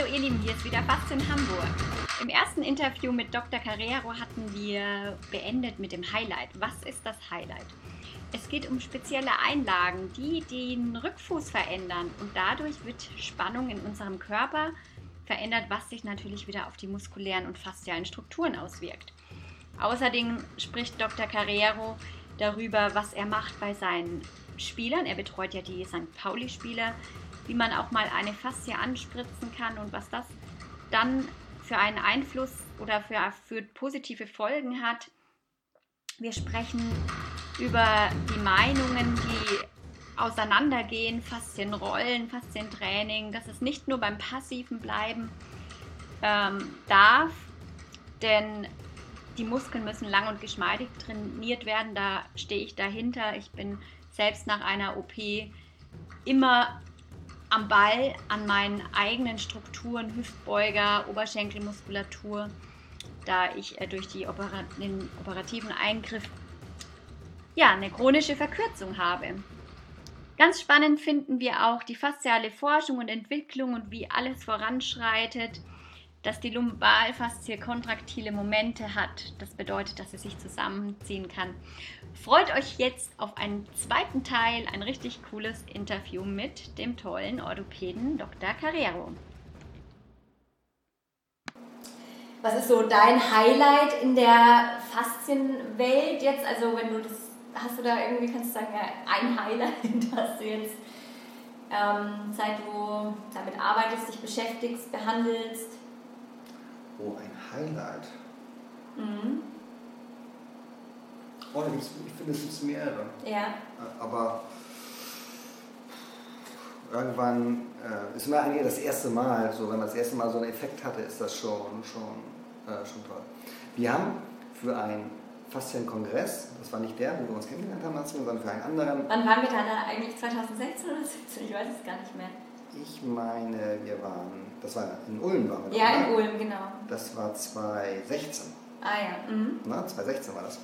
Hallo ihr Lieben, hier ist wieder Fast in Hamburg. Im ersten Interview mit Dr. Carrero hatten wir beendet mit dem Highlight. Was ist das Highlight? Es geht um spezielle Einlagen, die den Rückfuß verändern und dadurch wird Spannung in unserem Körper verändert, was sich natürlich wieder auf die muskulären und faszialen Strukturen auswirkt. Außerdem spricht Dr. Carrero darüber, was er macht bei seinen Spielern. Er betreut ja die St. Pauli-Spieler, wie man auch mal eine Faszie anspritzen kann und was das dann für einen Einfluss oder für, für positive Folgen hat. Wir sprechen über die Meinungen, die auseinandergehen, Faszienrollen, Faszientraining, dass es nicht nur beim Passiven bleiben ähm, darf, denn die Muskeln müssen lang und geschmeidig trainiert werden. Da stehe ich dahinter. Ich bin selbst nach einer OP immer am Ball, an meinen eigenen Strukturen, Hüftbeuger, Oberschenkelmuskulatur, da ich äh, durch die Operat den operativen Eingriff ja, eine chronische Verkürzung habe. Ganz spannend finden wir auch die fasziale Forschung und Entwicklung und wie alles voranschreitet dass die Lumbalfaszie kontraktile Momente hat. Das bedeutet, dass sie sich zusammenziehen kann. Freut euch jetzt auf einen zweiten Teil, ein richtig cooles Interview mit dem tollen Orthopäden Dr. Carrero. Was ist so dein Highlight in der Faszienwelt jetzt? Also wenn du das, hast du da irgendwie, kannst du sagen, ein Highlight, das du jetzt ähm, seit du damit arbeitest, dich beschäftigst, behandelst? Oh, ein Highlight. Mhm. Oh, da gibt's, ich finde, es gibt mehrere. Ja. Aber irgendwann äh, ist immer eigentlich das erste Mal, so wenn man das erste Mal so einen Effekt hatte, ist das schon, schon, äh, schon toll. Wir haben für einen Faszienkongress, das war nicht der, wo wir uns kennengelernt haben, sondern für einen anderen. Wann waren wir da eigentlich 2016 oder 2017? Ich weiß es gar nicht mehr. Ich meine, wir waren, das war in Ulm waren wir. Ja, in Ulm, genau. Das war 2016. Ah ja. Mhm. Na, 2016 war das.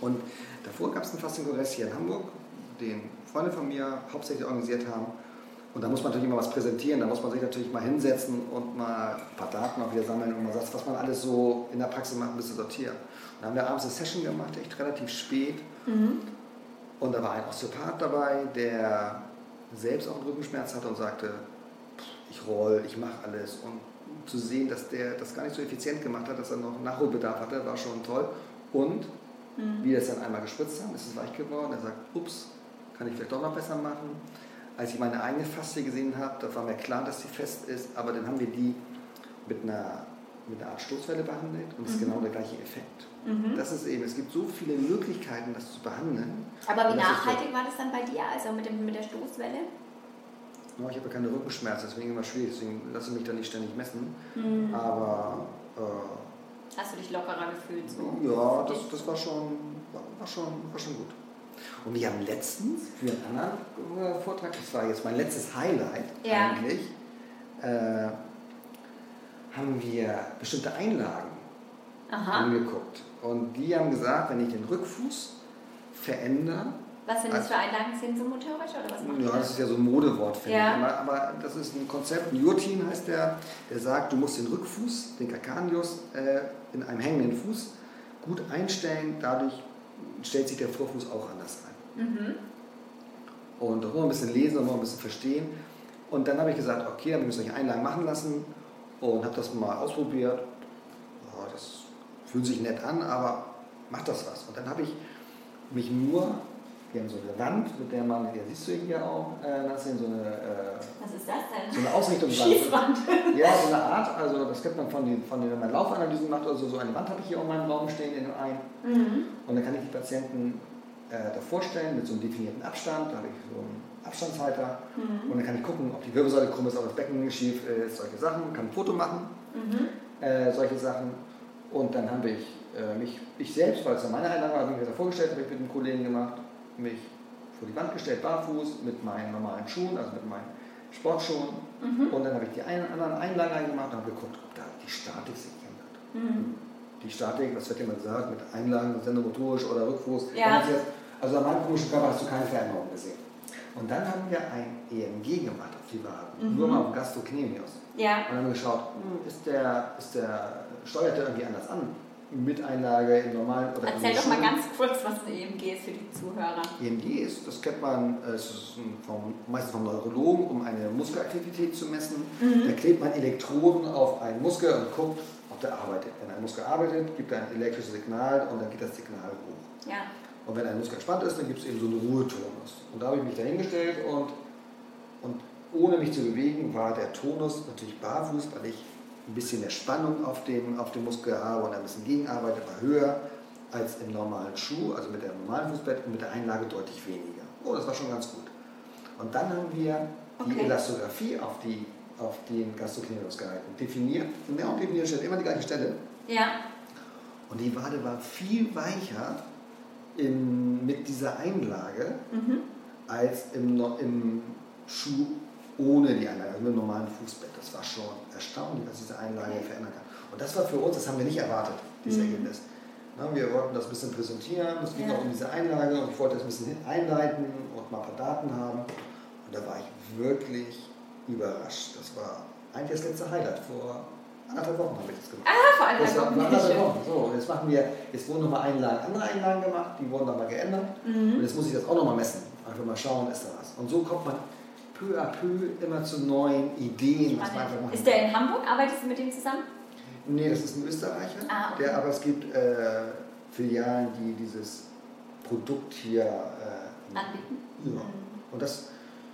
Und davor gab es einen Fastenkongress hier in Hamburg, den Freunde von mir hauptsächlich organisiert haben. Und da muss man natürlich immer was präsentieren, da muss man sich natürlich mal hinsetzen und mal ein paar Daten auch wieder sammeln und mal sagen, was man alles so in der Praxis macht, ein bisschen sortieren. Und da haben wir abends eine Session gemacht, echt relativ spät. Mhm. Und da war ein Osteopath dabei, der selbst auch einen Rückenschmerz hatte und sagte, ich roll, ich mache alles. Und zu sehen, dass der das gar nicht so effizient gemacht hat, dass er noch Nachholbedarf hatte, war schon toll. Und mhm. wie wir es dann einmal gespritzt haben, ist es weich geworden. Er sagt, ups, kann ich vielleicht doch noch besser machen. Als ich meine eigene Faszie gesehen habe, da war mir klar, dass sie fest ist, aber dann haben wir die mit einer, mit einer Art Stoßwelle behandelt und es mhm. ist genau der gleiche Effekt. Mhm. Das ist eben, es gibt so viele Möglichkeiten, das zu behandeln. Aber wie nachhaltig war das dann bei dir, also mit, dem, mit der Stoßwelle? No, ich habe keine Rückenschmerzen, deswegen immer schwierig, deswegen lasse ich mich da nicht ständig messen. Mhm. Aber. Äh, Hast du dich lockerer gefühlt? So? Ja, das, das war, schon, war, schon, war schon gut. Und wir haben letztens für einen anderen äh, Vortrag, das war jetzt mein letztes Highlight ja. eigentlich, äh, haben wir bestimmte Einlagen Aha. angeguckt. Und die haben gesagt, wenn ich den Rückfuß verändere. Was sind das für Einlagen? Sind so motorisch oder was Ja, das ist ja so ein Modewort, finde ja. ich. Aber, aber das ist ein Konzept, ein Jurtin heißt der, der sagt, du musst den Rückfuß, den Calcaneus, äh, in einem hängenden Fuß gut einstellen. Dadurch stellt sich der Vorfuß auch anders ein. Mhm. Und da muss man ein bisschen lesen, da muss man ein bisschen verstehen. Und dann habe ich gesagt, okay, dann müssen wir solche Einlagen machen lassen und habe das mal ausprobiert. Oh, das fühlt sich nett an, aber macht das was? Und dann habe ich mich nur, wir haben so eine Wand, mit der man, ja siehst du hier auch, äh, das sind so eine, äh, was ist das denn? So eine Ausrichtungswand. Schießwand. Ja, so eine Art, also das kennt man von den, von den wenn man Laufanalysen macht oder so, so eine Wand habe ich hier in meinem Raum stehen, in einem. Mhm. Und dann kann ich die Patienten äh, davor stellen mit so einem definierten Abstand, da habe ich so einen Abstandshalter mhm. und dann kann ich gucken, ob die Wirbelsäule krumm ist, ob das Becken schief ist, solche Sachen, kann ein Foto machen, mhm. äh, solche Sachen und dann habe ich äh, mich, ich selbst, weil es ja meine Einladung war, wie ich mir das vorgestellt habe, ich mit einem Kollegen gemacht, mich vor die Wand gestellt, barfuß, mit meinen normalen Schuhen, also mit meinen Sportschuhen. Mhm. Und dann habe ich die einen, anderen Einlagen gemacht und habe geguckt, ob da die Statik sich ändert. Mhm. Die Statik, was wird immer gesagt, mit Einlagen, sensomotorisch oder Rückfuß. Ja. also an meinem komischen Körper hast du keine Veränderung gesehen. Und dann haben wir ein EMG gemacht auf die Waden, Mhm. nur mal auf Gastrocnemius. Ja. Und dann haben wir geschaut, hm, ist der, ist der, steuert der irgendwie anders an? Mit Einlage im normalen oder Erzähl doch mal ganz kurz, was ein EMG ist für die Zuhörer. EMG ist, das kennt man, äh, es ist vom, meistens vom Neurologen, um eine Muskelaktivität zu messen. Mhm. Da klebt man Elektroden auf einen Muskel und guckt, ob der arbeitet. Wenn ein Muskel arbeitet, gibt er ein elektrisches Signal und dann geht das Signal hoch. Ja. Und wenn ein Muskel entspannt ist, dann gibt es eben so einen Ruhetonus. Und da habe ich mich dahingestellt und, und ohne mich zu bewegen, war der Tonus natürlich barfuß, weil ich ein bisschen mehr Spannung auf dem, auf dem Muskel habe und ein bisschen Gegenarbeit war höher als im normalen Schuh, also mit dem normalen Fußbett und mit der Einlage deutlich weniger. Oh, das war schon ganz gut. Und dann haben wir die Okay. Elastographie auf, die, auf den Gastrocnemius gehalten. Definiert, genau definiert steht immer die gleiche Stelle. Ja. Und die Wade war viel weicher in, mit dieser Einlage Mhm. als im, im Schuh ohne die Einlage, also mit dem normalen Fußbett. Das war schon erstaunlich, was diese Einlage verändern kann. Und das war für uns, das haben wir nicht erwartet, dieses Mhm. Ergebnis. Na, wir wollten das ein bisschen präsentieren, es ging Ja. auch um diese Einlage und ich wollte das ein bisschen einleiten und mal ein paar Daten haben. Und da war ich wirklich überrascht. Das war eigentlich das letzte Highlight. Vor anderthalb Wochen habe ich das gemacht. Ah, vor war, Wochen, wie anderthalb. Wochen. So, und jetzt machen wir, jetzt wurden nochmal Einlagen, andere Einlagen gemacht, die wurden dann mal geändert. Und Mhm. jetzt muss ich das auch nochmal messen. Einfach mal schauen, ist da was. Und so kommt man peu à peu immer zu neuen Ideen, was man einfach machen Ist der in Hamburg? Arbeitest du mit dem zusammen? Nee, das ist ein Österreicher. Ah, okay. der, aber es gibt äh, Filialen, die dieses Produkt hier äh, Anbieten? Ja. Mhm. Und das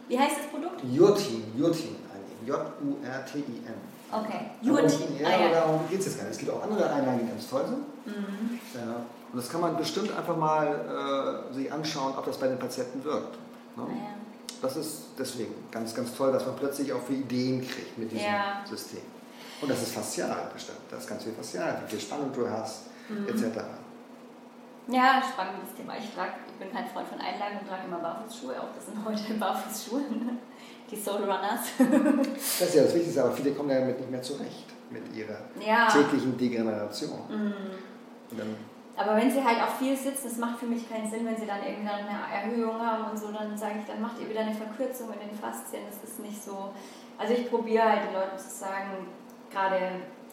Wie heißt das Produkt? Jurtin, Jurtin. J-U-R-T-I-N. Okay. Jurtin. Ja, Ah, ja. darum geht es jetzt gar nicht. Es gibt auch andere Einlagen, die ganz toll sind. Mhm. Ja. Und das kann man bestimmt einfach mal äh, sich anschauen, ob das bei den Patienten wirkt. Ne? Ah, ja. Das ist deswegen ganz, ganz toll, dass man plötzlich auch für Ideen kriegt mit diesem Ja. System. Und das ist faszial bestimmt. Das ist ganz viel faszial, wie viel Spannung du hast, Mhm. etc. Ja, spannendes Thema. Ich, trag, ich bin kein Freund von Einlagen und trage immer Barfußschuhe. Auch das sind heute Barfußschuhe. Die Soul Runners. Das ist ja das Wichtigste, aber viele kommen ja damit nicht mehr zurecht, mit ihrer ja. täglichen Degeneration. Mhm. Aber wenn sie halt auch viel sitzen, es macht für mich keinen Sinn, wenn sie dann irgendwie dann eine Erhöhung haben und so, dann sage ich, dann macht ihr wieder eine Verkürzung in den Faszien. Das ist nicht so. Also ich probiere halt den Leuten zu sagen, gerade,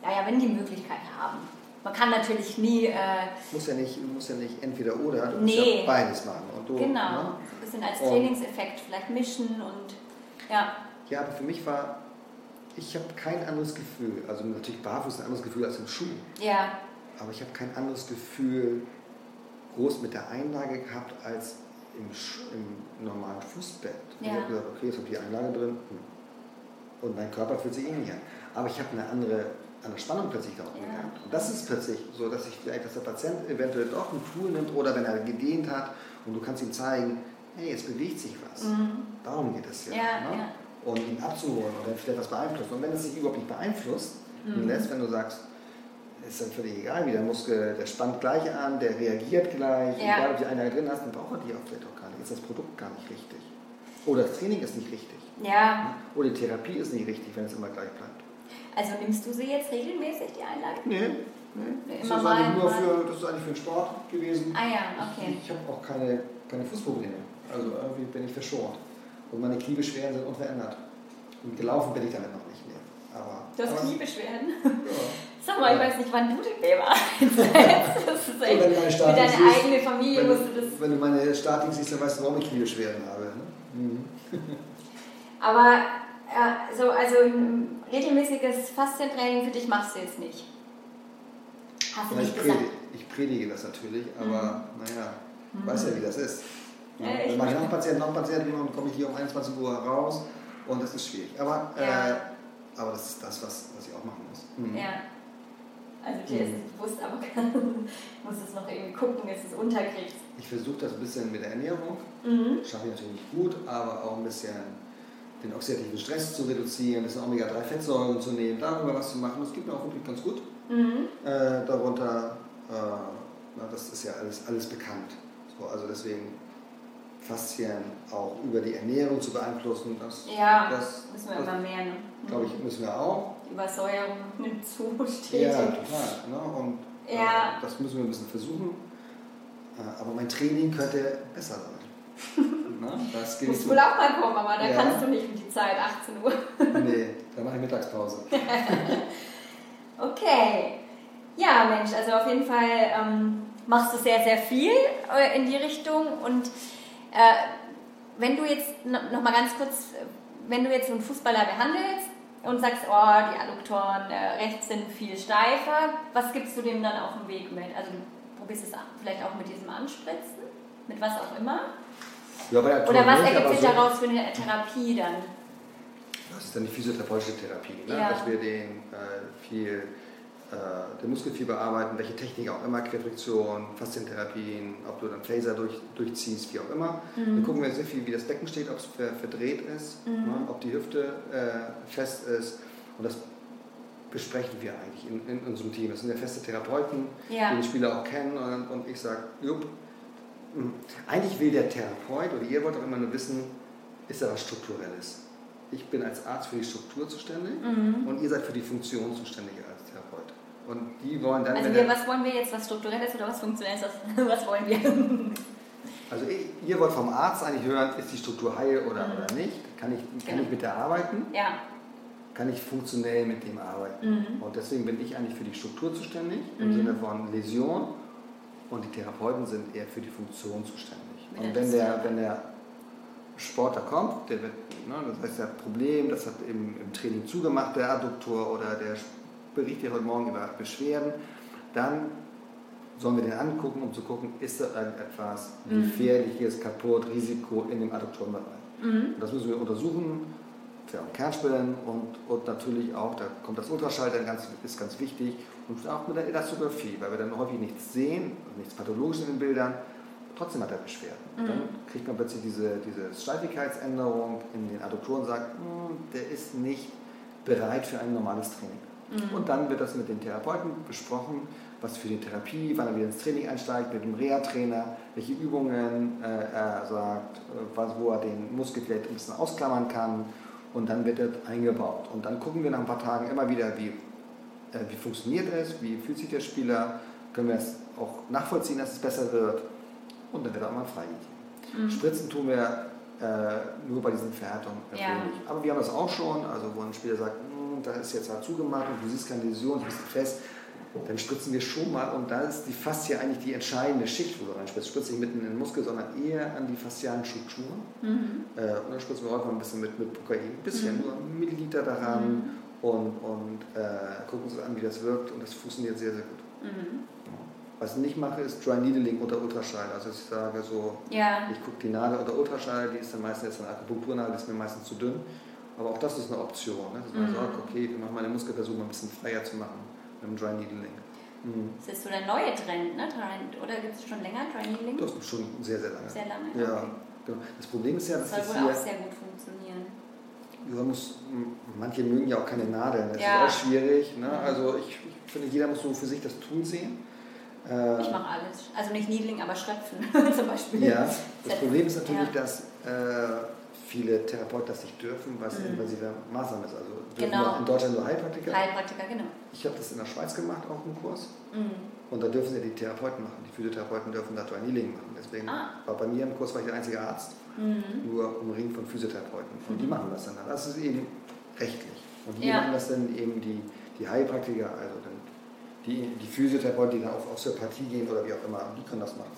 ja, ja, wenn die Möglichkeit haben. Man kann natürlich nie, äh, muss, ja nicht, muss ja nicht entweder oder, du Nee. musst ja beides machen. Und du, genau, Ne? so ein bisschen als Trainingseffekt vielleicht mischen und ja. Ja, aber für mich war, ich habe kein anderes Gefühl, also natürlich barfuß ein anderes Gefühl als im Schuh, Ja, aber ich habe kein anderes Gefühl groß mit der Einlage gehabt als im, im normalen Fußbett. Ich Ja. habe gesagt, okay, jetzt habe ich die Einlage drin hm. und mein Körper fühlt sich ähnlich an. Aber ich habe eine andere, andere Spannung plötzlich da auch Ja. gehabt. Und das ist plötzlich so, dass ich vielleicht, dass der Patient eventuell doch einen Tool nimmt oder wenn er gedehnt hat und du kannst ihm zeigen, hey, jetzt bewegt sich was. mhm. Darum geht es ja. ja, ne? ja. und ihn abzuholen oder vielleicht was beeinflusst. Und wenn es sich überhaupt nicht beeinflusst, Mhm. lässt, wenn du sagst, ist dann völlig egal, wie der Muskel, der spannt gleich an, der reagiert gleich, Ja. egal ob die Einlage drin hast, dann braucht er die auch vielleicht auch gar nicht. Ist das Produkt gar nicht richtig. Oder das Training ist nicht richtig. Ja, Oder die Therapie ist nicht richtig, wenn es immer gleich bleibt. also nimmst du sie jetzt regelmäßig, die Einlage? Nee, nee. Nee, Das, immer ist mal, eigentlich nur mal. für, das ist eigentlich für den Sport gewesen. Ah ja, okay. Ich habe auch keine, keine Fußprobleme. Also irgendwie bin ich verschont. Und meine Kniebeschwerden sind unverändert. Und gelaufen bin ich damit noch nicht mehr. Aber, Du hast aber, Kniebeschwerden? Ja. Sag mal, ich weiß nicht, wann du den Weber einsetzt. Das ist echt, wenn für deine siehst, eigene Familie wenn, musst du das. wenn du meine Statik siehst, dann weißt du, warum ich Kniebeschwerden habe. Ne? Mhm. Aber äh, so, also ein regelmäßiges Faszientraining für dich machst du jetzt nicht. Hast du Ja, nicht ich, gesagt? predige, ich predige das natürlich, aber naja, Mhm. weiß ja, wie das ist. Ja, Ja, ich dann mache ich noch einen Patienten, noch einen Patienten und komme ich hier um 21 Uhr raus und das ist schwierig. Aber, Ja. äh, aber das ist das, was, was ich auch machen muss. Mhm. Ja. Also dir ist Mhm. es bewusst, aber ich muss es noch irgendwie gucken, dass es unterkriegst. Ich versuche das ein bisschen mit der Ernährung. Mhm. Schaffe ich natürlich nicht gut, aber auch ein bisschen den oxidativen Stress zu reduzieren, ein bisschen Omega-3-Fettsäuren zu nehmen, darüber was zu machen. Das geht mir auch wirklich ganz gut. Mhm. Äh, darunter, äh, na, das ist ja alles, alles bekannt. So, also deswegen Faszien auch über die Ernährung zu beeinflussen, das, Ja, das, müssen wir das immer mehr. Ne? glaube ich, müssen wir auch. Die Übersäuerung nimmt zu, stetig. Ja, total. Ne? Und Ja. äh, das müssen wir ein bisschen versuchen. Äh, aber mein Training könnte besser sein. Ne? Das du musst wohl auch mal kommen, aber da ja. kannst du nicht um die Zeit, 18 Uhr. nee, da mache ich Mittagspause. okay. Ja, Mensch, also auf jeden Fall ähm, machst du sehr, sehr viel äh, in die Richtung. Und äh, wenn du jetzt noch mal ganz kurz, wenn du jetzt einen Fußballer behandelst und sagst, oh, die Adduktoren äh, rechts sind viel steifer, was gibst du dem dann auf dem Weg mit? Also du probierst es vielleicht auch mit diesem Anspritzen, mit was auch immer. Ja, Oder was ergibt sich so daraus für eine Therapie dann? Das ist dann die physiotherapeutische Therapie, ne? ja. dass wir den äh, viel äh, der Muskelfiber bearbeiten, welche Technik auch immer, Querfriktion, Faszientherapien, ob du dann Phaser durch, durchziehst, wie auch immer. Mhm. Dann gucken wir sehr viel, wie das Becken steht, ob es verdreht ist, mhm. ne, ob die Hüfte äh, fest ist. Und das besprechen wir eigentlich in, in, unserem Team. Das sind ja feste Therapeuten, ja. die den Spieler auch kennen. Und, und ich sage, jupp, hm, eigentlich will der Therapeut oder ihr wollt auch immer nur wissen, ist da was Strukturelles. Ich bin als Arzt für die Struktur zuständig mhm. und ihr seid für die Funktion zuständig und die wollen dann. Also, wir, was wollen wir jetzt? Was strukturelles oder was funktionelles? Was wollen wir? Also, ihr wollt vom Arzt eigentlich hören, ist die Struktur heil oder, mhm. oder nicht? Kann ich, kann genau. ich mit der arbeiten? Ja. Kann ich funktionell mit dem arbeiten? Mhm. Und deswegen bin ich eigentlich für die Struktur zuständig, im mhm. Sinne von Läsion. Und die Therapeuten sind eher für die Funktion zuständig. Mit und wenn der, wenn der Sportler kommt, der wird, ne, das heißt, der hat ein Problem, das hat im, im Training zugemacht, der Adduktor oder der berichtet heute Morgen über Beschwerden, dann sollen wir den angucken, um zu gucken, ist da irgendetwas mhm. gefährliches, kaputt, Risiko in dem Adduktorenbereich. Mhm. Das müssen wir untersuchen, für Kernspellen und, und natürlich auch, da kommt das Ultraschall, dann ganz, ist ganz wichtig und auch mit der Elastographie, weil wir dann häufig nichts sehen, nichts pathologisch in den Bildern, trotzdem hat er Beschwerden. Mhm. Dann kriegt man plötzlich diese, diese Steifigkeitsänderung in den Adduktoren und sagt, hm, der ist nicht bereit für ein normales Training. Mhm. Und dann wird das mit den Therapeuten besprochen, was für die Therapie, wann er wieder ins Training einsteigt, mit dem Reha-Trainer, welche Übungen äh, er sagt, äh, was, wo er den Muskel vielleicht ein bisschen ausklammern kann. Und dann wird er eingebaut. Und dann gucken wir nach ein paar Tagen immer wieder, wie, äh, wie funktioniert es, wie fühlt sich der Spieler, können wir es auch nachvollziehen, dass es besser wird. Und dann wird er auch mal freigegeben. Mhm. Spritzen tun wir äh, nur bei diesen Verhärtungen. Ja. Aber wir haben das auch schon, also wo ein Spieler sagt, da ist jetzt halt zugemacht und du siehst keine Läsion, du bist fest, dann spritzen wir schon mal und da ist die Faszie eigentlich die entscheidende Schicht, wo du reinspritzt. Spritzt nicht mitten in den Muskel, sondern eher an die faszialen Strukturen. Mhm. Äh, und dann spritzen wir auch mal ein bisschen mit, mit Prokain, ein bisschen, mhm. nur einen Milliliter daran mhm. und, und äh, gucken uns an, wie das wirkt und das funktioniert sehr, sehr gut. Mhm. Was ich nicht mache, ist Dry Needling unter Ultraschall. Also ich sage so, ja. ich gucke die Nadel unter Ultraschall, die ist dann meistens jetzt eine Akupunkturnadel, die ist mir meistens zu dünn. Aber auch das ist eine Option, ne? dass man mhm. sagt, okay, wir machen mal eine Muskelversuch mal ein bisschen freier zu machen mit dem Dry Needling. Mhm. Das ist so der neue Trend, ne? oder gibt es schon länger Dry Needling? Das ist schon sehr, sehr lange. Sehr lange, ja. Okay. Genau. Das Problem ist ja, das dass soll wohl auch sehr gut funktionieren. Ja, muss, manche mögen ja auch keine Nadeln, das ja. ist auch schwierig. Ne? Mhm. Also ich, ich, finde, jeder muss so für sich das Tool sehen. Äh, ich mache alles. Also nicht Needling, aber Schröpfen zum Beispiel. Ja, das Problem ist natürlich, ja. dass äh, viele Therapeuten das nicht dürfen, was mhm. invasive Maßnahme ist. Also genau. in Deutschland nur Heilpraktiker. Heilpraktiker, genau. Ich habe das in der Schweiz gemacht, auch im Kurs. Mhm. Und da dürfen ja die Therapeuten machen. Die Physiotherapeuten dürfen da Healing machen. Deswegen ah. war bei mir im Kurs war ich der einzige Arzt, mhm. nur umringt von Physiotherapeuten. Und die mhm. machen das dann. Das ist eben rechtlich. Und die ja. machen das dann eben die, die Heilpraktiker, also dann die, die Physiotherapeuten, die dann auf Osteopathie gehen oder wie auch immer, die können das machen.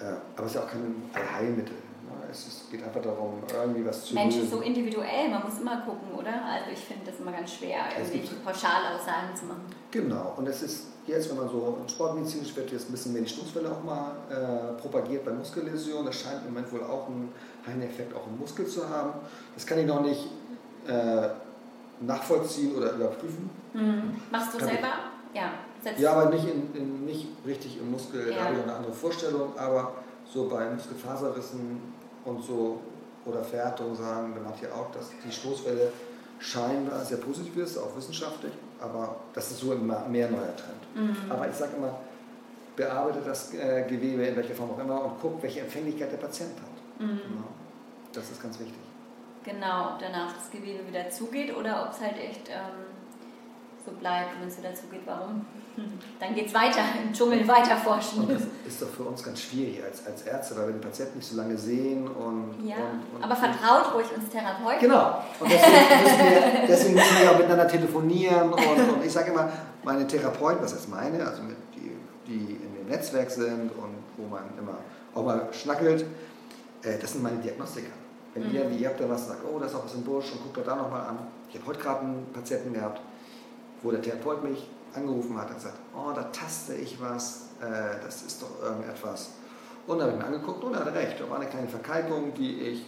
Äh, aber es ist ja auch kein Allheilmittel. Es geht einfach darum, irgendwie was zu Mensch ist so individuell, man muss immer gucken, oder? Also ich finde das immer ganz schwer, irgendwelche Pauschalaussagen zu machen. Genau, und es ist jetzt, wenn man so sportmedizinisch wird, jetzt ein bisschen mehr die Stoßwelle auch mal äh, propagiert bei Muskelläsionen. Das scheint im Moment wohl auch einen Heileffekt auch im Muskel zu haben. Das kann ich noch nicht äh, nachvollziehen oder überprüfen. Mhm. Machst du kann selber? Ich, ja. Ja, aber nicht, in, in, nicht richtig im Muskel, ja. da habe ich eine andere Vorstellung, aber so bei Muskelfaserrissen und so oder Verhärtung sagen wir manche auch, dass die Stoßwelle scheinbar sehr positiv ist, auch wissenschaftlich, aber das ist so immer mehr neuer Trend. Mhm. Aber ich sage immer, bearbeite das äh, Gewebe in welcher Form auch immer und guck, welche Empfänglichkeit der Patient hat. Mhm. Ja, das ist ganz wichtig. Genau, ob danach das Gewebe wieder zugeht oder ob es halt echt ähm, so bleibt wenn es wieder zugeht, warum? Dann geht es weiter, im Dschungel weiter forschen. Und das ist doch für uns ganz schwierig als, als Ärzte, weil wir den Patienten nicht so lange sehen und. Ja, und, und aber vertraut ruhig uns Therapeuten. Genau. Und deswegen müssen wir, deswegen müssen wir auch miteinander telefonieren. Und, und ich sage immer, meine Therapeuten, was heißt meine, also mit die, die in dem Netzwerk sind und wo man immer auch mal schnackelt, äh, das sind meine Diagnostiker. Wenn Mhm. ihr, ihr habt da was sagt, oh, da ist auch was im Busch und guckt da nochmal an. Ich habe heute gerade einen Patienten gehabt, wo der Therapeut mich angerufen hat und gesagt, oh, da taste ich was, äh, das ist doch irgendetwas. Und dann habe ich mir angeguckt und er hatte recht. Da war eine kleine Verkalkung, die ich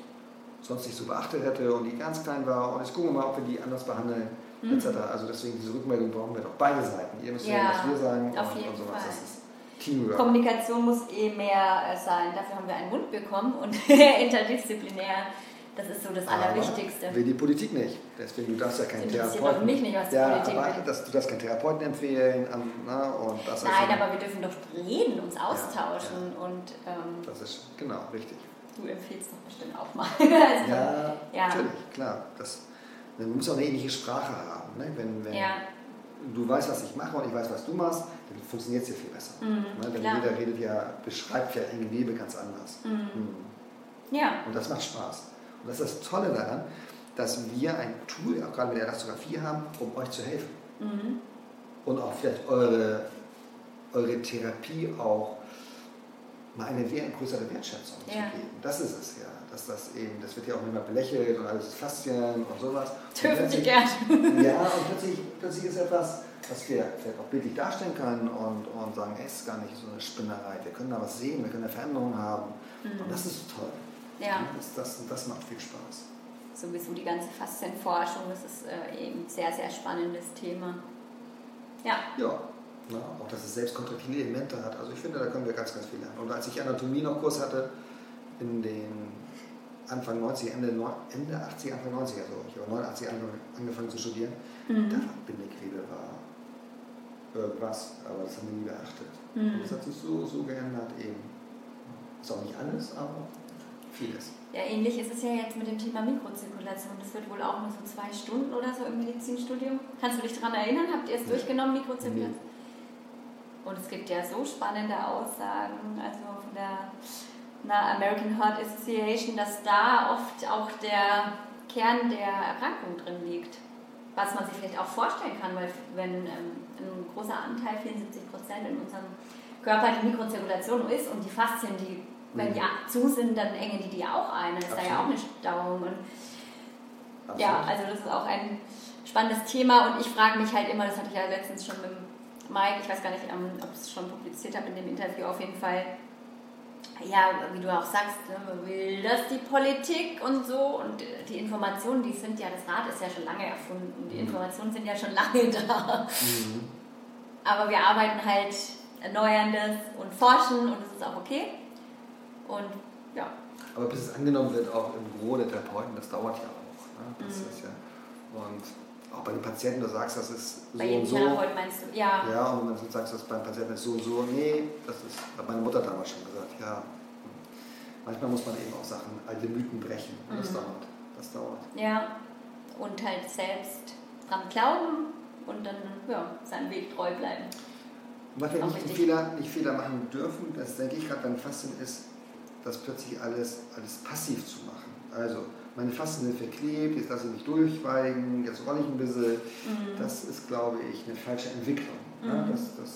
sonst nicht so beachtet hätte und die ganz klein war. Und jetzt gucken wir mal, ob wir die anders behandeln, Mhm. etc. Also deswegen diese Rückmeldung brauchen wir doch beide Seiten. Ihr müsst Ja, sagen, was wir sagen auf und, jeden und sowas. Fall. Das ist Teamwork. Kommunikation muss eh mehr äh, sein. Dafür haben wir einen Mund bekommen und interdisziplinär, das ist so das Allerwichtigste. Aber will die Politik nicht. Deswegen, du darfst ja keinen Therapeuten. mich nicht, was die ja, Politik aber will. das, du darfst keinen Therapeuten empfehlen. An, na, und das Nein, also, aber wir dürfen doch reden, uns austauschen und ähm, Das ist genau richtig. du empfiehlst doch bestimmt auch mal. also, Ja, Ja. natürlich, klar. Das, man muss auch eine ähnliche Sprache haben. Ne? Wenn, wenn ja. du weißt, was ich mache und ich weiß, was du machst, dann funktioniert es ja viel besser. Mhm, ne? Denn klar. jeder redet ja, beschreibt ja ein Gewebe ganz anders. Mhm. Mhm. ja. Und das macht Spaß. Und das ist das Tolle daran, dass wir ein Tool, auch gerade mit der Elastografie haben, um euch zu helfen. Mhm. Und auch vielleicht eure, eure Therapie auch mal eine größere Wertschätzung Ja. zu geben. Das ist es ja. Dass das eben, das wird ja auch immer belächelt und alles ist Faszien und sowas. Dürfen Sie gern. Ja, und plötzlich, plötzlich ist etwas, was wir vielleicht auch bildlich darstellen können und, und sagen, es ist gar nicht so eine Spinnerei. Wir können da was sehen, wir können da Veränderungen haben. Mhm. Und das ist toll. Ja, Das, das, das macht viel Spaß. sowieso die ganze Faszienforschung, das ist äh, eben ein sehr, sehr spannendes Thema. Ja, Ja, na, auch dass es selbstkontraktile Elemente hat. Also ich finde, da können wir ganz, ganz viel lernen. Und als ich Anatomie noch Kurs hatte, in den Anfang 90, Ende, Ende 80, Anfang 90, also ich habe 89 ange- angefangen zu studieren, da Mhm. war Bindegewebe war irgendwas, aber das haben wir nie beachtet. Mhm. Und das hat sich so, so geändert eben. Ist auch nicht alles, aber vieles. Ja, ähnlich ist es ja jetzt mit dem Thema Mikrozirkulation. Das wird wohl auch nur so zwei Stunden oder so im Medizinstudium. Kannst du dich daran erinnern? Habt ihr es Nee. durchgenommen, Mikrozirkulation? Und es gibt ja so spannende Aussagen, also von der na, American Heart Association, dass da oft auch der Kern der Erkrankung drin liegt. Was man sich vielleicht auch vorstellen kann, weil wenn ähm, ein großer Anteil, 74 Prozent in unserem Körper die Mikrozirkulation ist und die Faszien, die, wenn die zu sind, dann engen die die auch ein. Dann ist da ja auch eine Stauung. Und ja, also das ist auch ein spannendes Thema und ich frage mich halt immer, das hatte ich ja letztens schon mit Mike, ich weiß gar nicht, ähm, ob ich es schon publiziert habe in dem Interview, auf jeden Fall, ja, wie du auch sagst, ne, will das die Politik und so und die Informationen, die sind ja, das Rad ist ja schon lange erfunden, die Mhm. Informationen sind ja schon lange da. Mhm. Aber wir arbeiten halt erneuerndes und forschen und das ist auch okay. Und ja, Aber bis es angenommen wird, auch im Gros der Therapeuten, das dauert ja auch. Ne? Das Mhm. ist ja, und auch bei den Patienten, du sagst, das ist so bei jedem und so. Therapeut meinst du, ja, Ja, und wenn du sagst, das beim Patienten ist so und so, nee, das ist, hat meine Mutter damals schon gesagt, ja. hm. Manchmal muss man eben auch Sachen, alte Mythen brechen. Und das Mhm. dauert. Das dauert. Ja, und halt selbst dran glauben und dann ja, seinem Weg treu bleiben. Was wir nicht. Fehler, nicht Fehler machen dürfen, das denke ich gerade beim Fasten, ist, das plötzlich alles, alles passiv zu machen. Also, meine Fasten sind verklebt, jetzt lasse ich mich durchweigen, jetzt rolle ich ein bisschen. Das ist, glaube ich, eine falsche Entwicklung. Ja, Mhm. das, das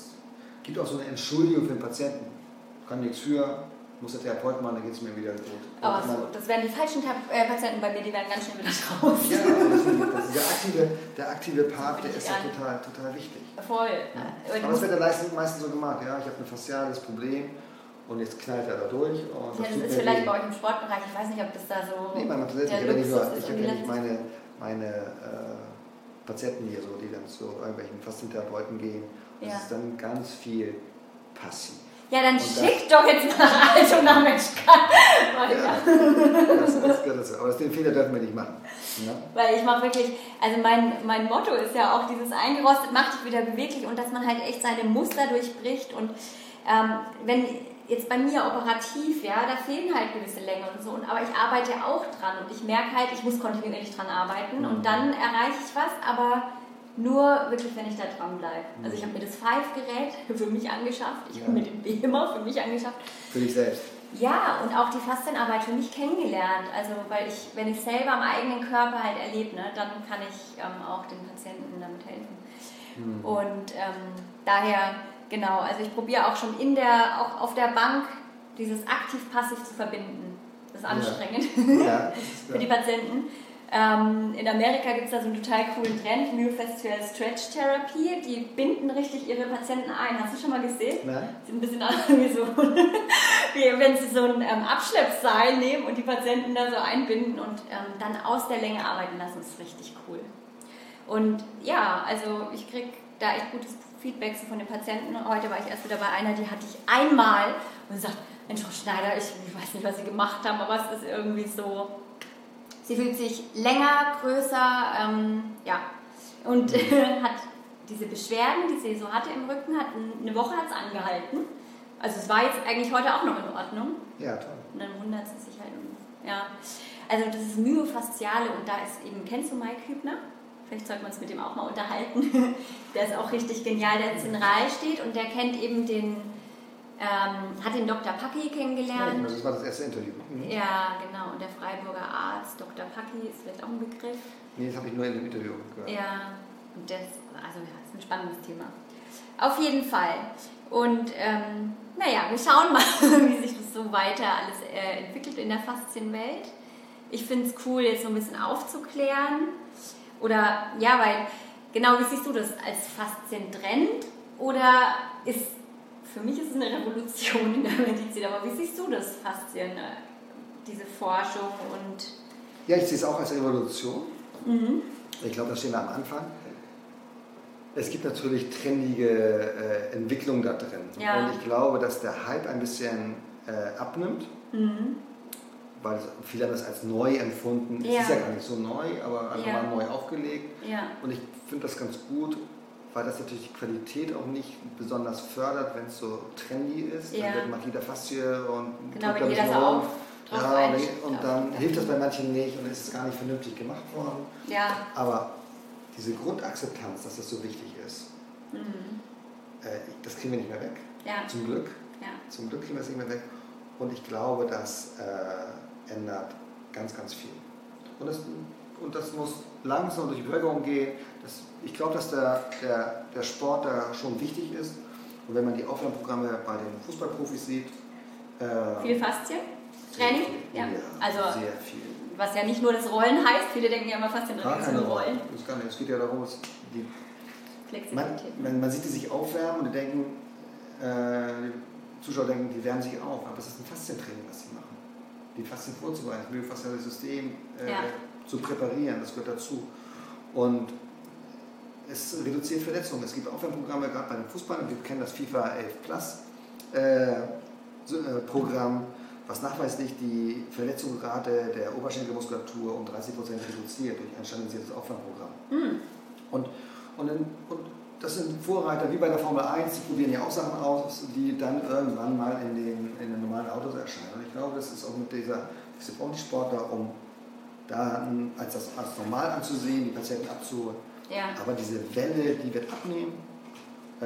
gibt auch so eine Entschuldigung für den Patienten. Kann nichts für, muss der Therapeut machen, dann geht es mir wieder gut. Aber man- so, das wären die falschen äh, Patienten bei mir, die werden ganz schnell wieder raus. Ja, das ist der, aktive, der aktive Part, der ist ja total, total wichtig. Voll. Ja. Aber das wird ja meistens, so gemacht, ja, ich habe ein fasziales Problem und jetzt knallt er da durch. Und ja, das tut ist vielleicht weh. bei euch im Sportbereich, ich weiß nicht, ob das da so Nee, bei meinem Patienten, ich habe ja nur, ich hab ja nicht meine, meine äh, Patienten hier so, die dann zu irgendwelchen Faszientherapeuten gehen. Das Ja. ist dann ganz viel passiv. Ja, dann Und das- schick doch jetzt nach Altona Menschka. Ja, das, das gehört dazu. Aber den Fehler dürfen wir nicht machen. Ja? Weil ich mache wirklich, also mein, mein Motto ist ja auch dieses eingerostet, macht dich wieder beweglich und dass man halt echt seine Muster durchbricht und ähm, wenn jetzt bei mir operativ, ja, da fehlen halt gewisse Längen und so, und, aber ich arbeite auch dran und ich merke halt, ich muss kontinuierlich dran arbeiten Mhm. und dann erreiche ich was, aber nur wirklich, wenn ich da dran bleibe. Also ich habe mir das Five-Gerät für mich angeschafft, ich Ja. habe mir den Beamer für mich angeschafft. Für dich selbst. Ja, und auch die Faszienarbeit für mich kennengelernt. Also weil ich, wenn ich selber am eigenen Körper halt erlebe, ne, dann kann ich ähm, auch den Patienten damit helfen. Hm. Und ähm, daher, genau, also ich probiere auch schon in der, auch auf der Bank dieses aktiv-passiv zu verbinden. Das ist anstrengend Ja, für die Patienten. Ähm, in Amerika gibt es da so einen total coolen Trend, Myofascial Stretch Therapy. Die binden richtig ihre Patienten ein. Hast du schon mal gesehen? Nein? Sieht ein bisschen aus wie so, wie wenn sie so ein ähm, Abschleppseil nehmen und die Patienten da so einbinden und ähm, dann aus der Länge arbeiten lassen. Das ist richtig cool. Und ja, also ich kriege da echt gutes Feedback so von den Patienten. Heute war ich erst wieder bei einer, die hatte ich einmal und sagt, Mensch, Frau Schneider, ich, weiß nicht, was Sie gemacht haben, aber es ist irgendwie so, sie fühlt sich länger, größer, ähm, ja, und hat diese Beschwerden, die sie so hatte im Rücken, hat eine Woche hat es angehalten. Also es war jetzt eigentlich heute auch noch in Ordnung. Ja, toll. Und dann wundert sie sich halt. Ja. Also das ist Myofasziale und da ist eben, kennst du Mike Hübner? Vielleicht sollte man uns mit dem auch mal unterhalten. der ist auch richtig genial, der jetzt in Rai steht und der kennt eben den, ähm, hat den Dr. Packi Ja, kennengelernt. das war das erste Interview. Mhm. Ja, genau. Und der Freiburger Arzt Dr. Packi ist vielleicht auch ein Begriff. Nee, das habe ich nur in dem Interview gehört. Ja, und das, also ja, ist ein spannendes Thema. Auf jeden Fall. Und ähm, naja, wir schauen mal, wie sich das so weiter alles äh, entwickelt in der Faszienwelt. Ich finde es cool, jetzt so ein bisschen aufzuklären. Oder ja, weil, genau, wie siehst du das als Faszientrend? Oder ist, für mich ist es eine Revolution in der Medizin, aber wie siehst du das Faszien, äh, diese Forschung und. Ja, ich sehe es auch als Revolution. Mhm. Ich glaube, da stehen wir am Anfang. Es gibt natürlich trendige äh, Entwicklungen da drin. Ja. Und ich glaube, dass der Hype ein bisschen äh, abnimmt, Mhm. Weil viele haben das als neu empfunden. Ja. Es ist ja gar nicht so neu, aber einfach Ja. mal neu aufgelegt. Ja. Und ich finde das ganz gut, weil das natürlich die Qualität auch nicht besonders fördert, wenn es so trendy ist. Ja. Dann wird macht jeder Faszie und Genau, wenn jeder rum. auf, ja, und, dann hilft das bei manchen nicht und es ist gar nicht vernünftig gemacht worden. Ja. Aber diese Grundakzeptanz, dass das so wichtig ist, Mhm. äh, das kriegen wir nicht mehr weg. Ja. Zum Glück. Ja. Zum Glück kriegen wir es nicht mehr weg. Und ich glaube, das äh, ändert ganz, ganz viel. Und das, und das muss langsam durch die Bevölkerung gehen. Das, ich glaube, dass der, der, der Sport da schon wichtig ist. Und wenn man die Aufwärmprogramme bei den Fußballprofis sieht, äh, Viel Faszien? Training? viel. Ja. ja. Also- sehr viel. Was ja nicht nur das Rollen heißt, viele denken ja immer Faszientraining ist nur Rolle. Rollen. Das gar nicht. Es geht ja darum, dass die Man, Flexibilität. man, man sieht die sich aufwärmen und die denken, äh, die Zuschauer denken, die wärmen sich auf. Aber es ist ein Faszientraining, was sie machen. Die Faszien vorzubereiten, das myofasziale System äh, Ja. zu präparieren, das gehört dazu. Und es reduziert Verletzungen. Es gibt Aufwärmprogramme, gerade bei den Fußballern. Wir kennen das FIFA 11 Plus äh, äh, Programm, was nachweislich die Verletzungsrate der Oberschenkelmuskulatur um 30% reduziert durch ein standardisiertes Aufwärmprogramm. Hm. Und, und, in, und das sind Vorreiter wie bei der Formel 1, die probieren ja auch Sachen aus, die dann irgendwann mal in den, in den normalen Autos erscheinen. Und ich glaube, das ist auch mit dieser, diese Sportler, um da als das als normal anzusehen, die Patienten abzuholen. Ja. Aber diese Welle, die wird abnehmen. Äh,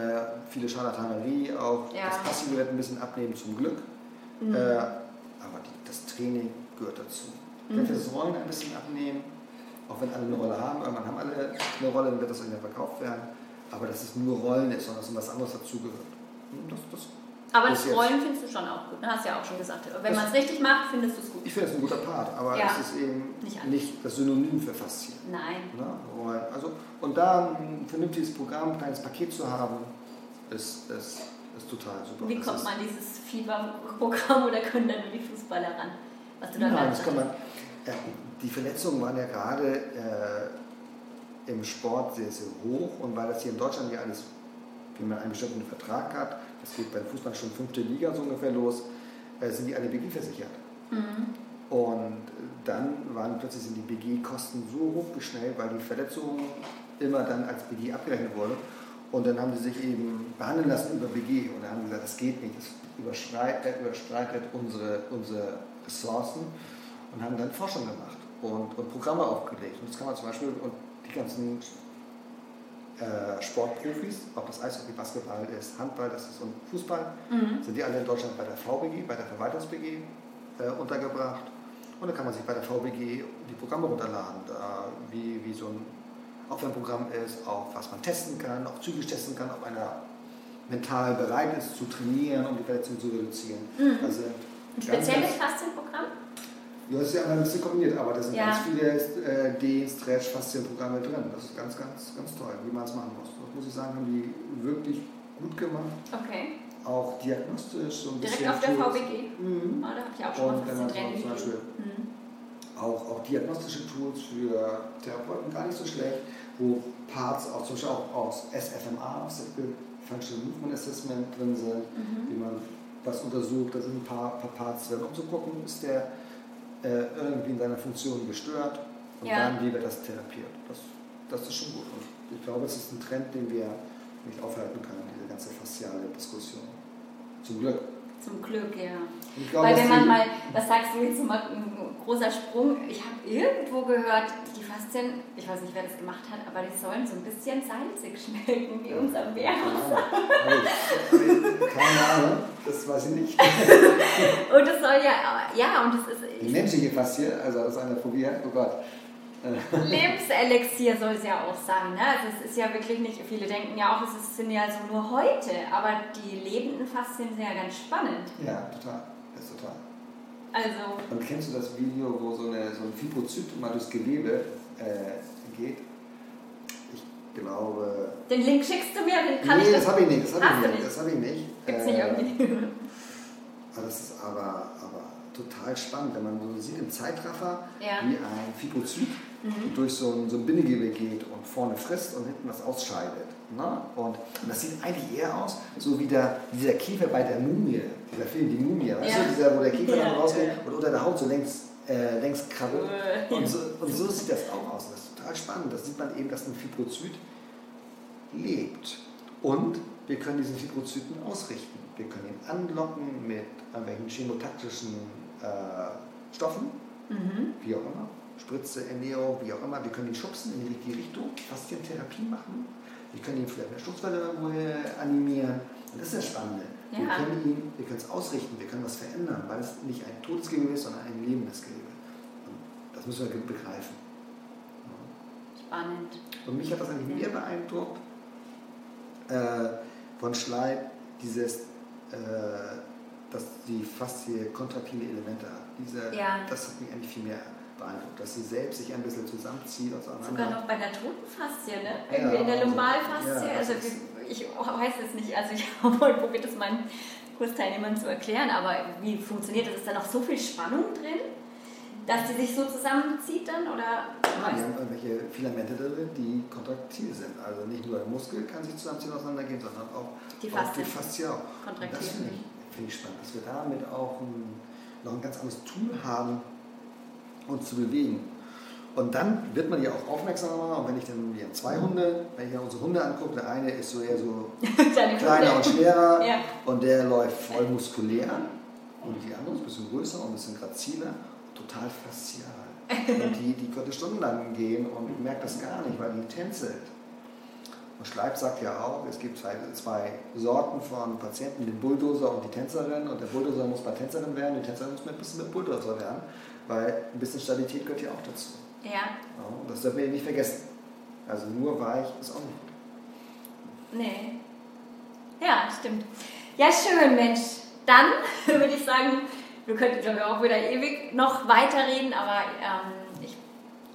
viele Charlatanerie auch. Ja. Das Passive wird ein bisschen abnehmen, zum Glück. Mhm. Äh, aber die, das Training gehört dazu. Mhm. Wird das Rollen ein bisschen abnehmen, auch wenn alle eine Rolle haben. Irgendwann haben alle eine Rolle, dann wird das irgendwann verkauft werden. Aber dass es nur Rollen ist, sondern dass was anderes dazugehört. Hm, Das, das, Aber das. Rollen findest du schon auch gut. Ne? Hast ja auch schon gesagt. Wenn man es richtig macht, findest du es gut. ich finde das ein guter Part, aber Ja. es ist eben Nicht nicht, das Synonym für Faszien. Nein. Ne? Rollen. Also, und da ein vernünftiges Programm, ein kleines Paket zu haben, ist, ist, ist total super. Wie Das kommt man an dieses Fieberprogramm oder können da nur die Fußballer ran? Was du da Nein, das kann man. Ja, die Verletzungen waren ja gerade äh, im Sport sehr, sehr hoch und weil das hier in Deutschland ja alles, wie man einen bestimmten Vertrag hat, das geht beim Fußball schon fünfte Liga so ungefähr los, äh, sind die alle BG versichert. Mhm. Und dann waren plötzlich sind die BG-Kosten so hochgeschnellt, weil die Verletzung immer dann als BG abgerechnet wurde. Und dann haben sie sich eben behandeln lassen über BG und dann haben sie gesagt, das geht nicht, das überschreitet, überstreitet unsere, unsere Ressourcen und haben dann Forschung gemacht und, und Programme aufgelegt. Und das kann man zum Beispiel, und ganzen äh, Sportprofis, ob das Eishockey, Basketball ist, Handball, das ist und Fußball, Mhm. sind die alle in Deutschland bei der VBG, bei der Verwaltungs-BG äh, untergebracht. Und dann kann man sich bei der VBG die Programme runterladen, da, wie, wie so ein Aufwärmprogramm ist, auch was man testen kann, auch zügig testen kann, ob einer mental bereit ist zu trainieren, um die Verletzung zu reduzieren. Mhm. Also Ein spezielles ganz- Das ist ja immer ein bisschen kombiniert, aber da sind Ja. ganz viele äh, D, Stretch, Faszienprogramme drin. Das ist ganz, ganz, ganz toll, wie man es machen muss. Das muss ich sagen, haben die wirklich gut gemacht. Okay. Auch diagnostisch so ein Direkt bisschen. auf der Tools. VBG? Mhm. Ah, da habe ich auch schon mal Und wenn man Faszientraining zum Beispiel. Mhm. auch, auch diagnostische Tools für Therapeuten gar nicht so schlecht, wo Parts auch zum Beispiel auch aus SFMA, Functional Movement Assessment drin sind, Mhm. wie man was untersucht, da sind ein paar, paar Parts drin, um zu gucken, ist der äh, irgendwie in seiner Funktion gestört und Ja. dann, wie wird das therapiert. Das, das ist schon gut. Und ich glaube, es ist ein Trend, den wir nicht aufhalten können, diese ganze fasziale Diskussion. Zum Glück. Zum Glück, ja. Glaube, Weil wenn man die- mal, was sagst du jetzt mal, ein großer Sprung, ich habe irgendwo gehört, die Faszien, ich weiß nicht, wer das gemacht hat, aber die sollen so ein bisschen salzig schmecken, wie unser Meerwasser. Keine Keine Ahnung, das weiß ich nicht. Und es soll ja, ja, und Die ist, menschliche Faszie, also das einer probiert, oh Gott. Lebenselixier soll es ja auch sein. Ne? Also es ist ja wirklich nicht, viele denken ja auch, es sind ja so nur heute, aber die lebenden Faszien sind ja ganz spannend. Ja, total. Das ist total. Also, Und kennst du das Video, wo so, eine, so ein Fibrozyt mal durchs Gewebe äh, geht? Ich glaube. den Link schickst du mir, den kann nee, ich das habe ich nicht. Das habe ich nicht. nicht? Das habe ich nicht. Gibt's Äh, nicht irgendwie. aber Das ist aber, aber total spannend, wenn man so sieht im Zeitraffer, Ja. wie ein Fibrozyt Mhm. durch so ein, so ein Bindegewebe geht und vorne frisst und hinten was ausscheidet. Ne? Und, das sieht eigentlich eher aus, so wie der, dieser Kiefer bei der Mumie, dieser Film Die Mumie, weißt Ja. du, dieser, wo der Kiefer Ja, dann rausgeht und unter der Haut so längs, äh, längs krabbelt. Und so, und so sieht das auch aus. Das ist total spannend. Da sieht man eben, dass ein Fibrozyt lebt. Und wir können diesen Fibrozyten ausrichten. Wir können ihn anlocken mit irgendwelchen chemotaktischen äh, Stoffen, Mhm. wie auch immer. Spritze, Ernährung, wie auch immer. Wir können ihn schubsen in die richtige Richtung, Faszientherapie machen. Wir können ihn vielleicht mit Stoßwelle irgendwo animieren. Und das ist das Spannende. Wir Ja. können ihn, wir können es ausrichten, wir können was verändern, weil es nicht ein totes Gewebe ist, sondern ein lebendes Gewebe. Und das müssen wir begreifen. Spannend. Und mich hat das eigentlich mehr beeindruckt äh, von Schleib, dieses, äh, dass die Faszie kontraktile Elemente hat. Diese, Ja. Das hat mich eigentlich viel mehr beeindruckt, dass sie selbst sich ein bisschen zusammenzieht Sogar noch bei der Totenfaszie, ne? Ja, Irgendwie in der also- Lumbalfaszie. ja, also das ist- ich weiß es nicht, also ich habe heute probiert, das meinen Kursteilnehmern zu erklären, aber wie funktioniert das? Ist da noch so viel Spannung drin, dass die sich so zusammenzieht dann? Oder? Ja, die haben irgendwelche Filamente drin, die kontraktil sind. Also nicht nur der Muskel kann sich zusammenziehen und auseinandergehen, sondern auch Die auch Faszie. die Faszie auch. Kontraktil. das finde ich, finde ich spannend, dass wir damit auch ein, noch ein ganz anderes Tool haben, uns zu bewegen. Und dann wird man ja auch aufmerksamer, und wenn ich dann, wir haben zwei Hunde, wenn ich mir unsere Hunde angucke, der eine ist so eher so kleiner und schwerer Ja. und der läuft voll muskulär und die andere ist ein bisschen größer und ein bisschen graziler, total faszial. Und die, die könnte stundenlang gehen und merkt das gar nicht, weil die tänzelt. Und Schleib sagt ja auch, es gibt zwei, zwei Sorten von Patienten, den Bulldozer und die Tänzerin. Und der Bulldozer muss mal Tänzerin werden, die Tänzerin muss ein bisschen mit Bulldozer werden, weil ein bisschen Stabilität gehört ja auch dazu. Ja, Ja, das dürfen wir nicht vergessen. Also nur weich ist auch nicht gut. nee. Ja, stimmt. Ja, schön, Mensch. Dann würde ich sagen, wir könnten, glaube ich, auch wieder ewig noch weiterreden, aber ähm, ich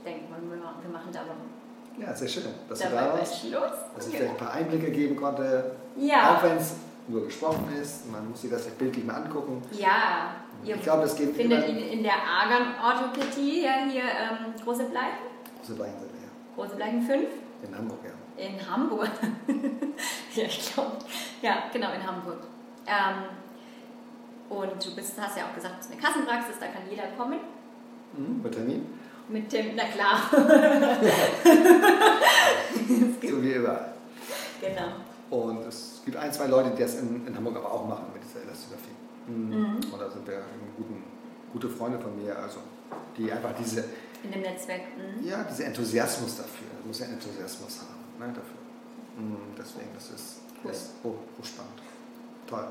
denke wir machen da aber Ja, sehr schön, dass du da warst. Dass ich vielleicht ein paar Einblicke geben konnte, Ja. auch wenn es nur gesprochen ist. Man muss sich das bildlich mal angucken. Ja, ihr Ich glaube, das geht findet ihn in der Argon-Orthopädie, ja hier ähm, Große Bleichen, Große sind wir Große Bleichen 5 ja. In Hamburg, ja. in Hamburg. ja, ich glaube, ja, genau, in Hamburg. Ähm, und du bist, hast ja auch gesagt, es ist eine Kassenpraxis, da kann jeder kommen. Mhm, mit Termin. Mit dem, na klar, So wie überall. genau. Und es gibt ein, zwei Leute, die das in, in Hamburg aber auch machen mit dieser Elastographie. Mhm. Mhm. Und da sind wir guten, gute Freunde von mir, also die einfach diese, In dem Netzwerk. Mhm. ja, dieser Enthusiasmus dafür, man muss ja Enthusiasmus haben ne, dafür. Mm, deswegen, das ist, cool. ist hoch, hochspannend. Toll.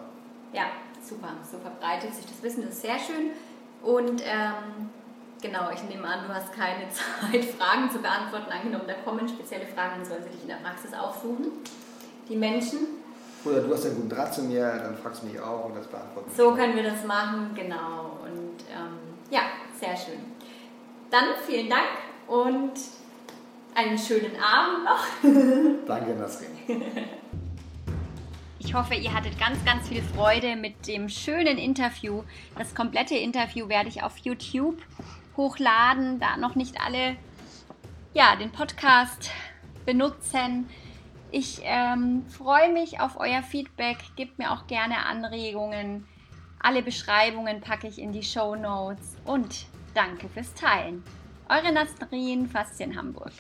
Ja, super. So verbreitet sich das Wissen, das ist sehr schön. Und ähm, genau, ich nehme an, du hast keine Zeit, Fragen zu beantworten. Angenommen, da kommen spezielle Fragen, dann sollen sie dich in der Praxis aufsuchen. Die Menschen. Oder du hast einen guten Draht zu mir, dann fragst du mich auch und das beantworten So können wir das machen, genau. Und ähm, ja, sehr schön. Dann vielen Dank und einen schönen Abend noch. Danke, Nasrin. Ich hoffe, ihr hattet ganz, ganz viel Freude mit dem schönen Interview. Das komplette Interview werde ich auf YouTube hochladen, da noch nicht alle ja, den Podcast benutzen. Ich ähm, freue mich auf euer Feedback. Gebt mir auch gerne Anregungen. Alle Beschreibungen packe ich in die Show Notes und danke fürs Teilen. Eure Nastrin, Faszien Hamburg.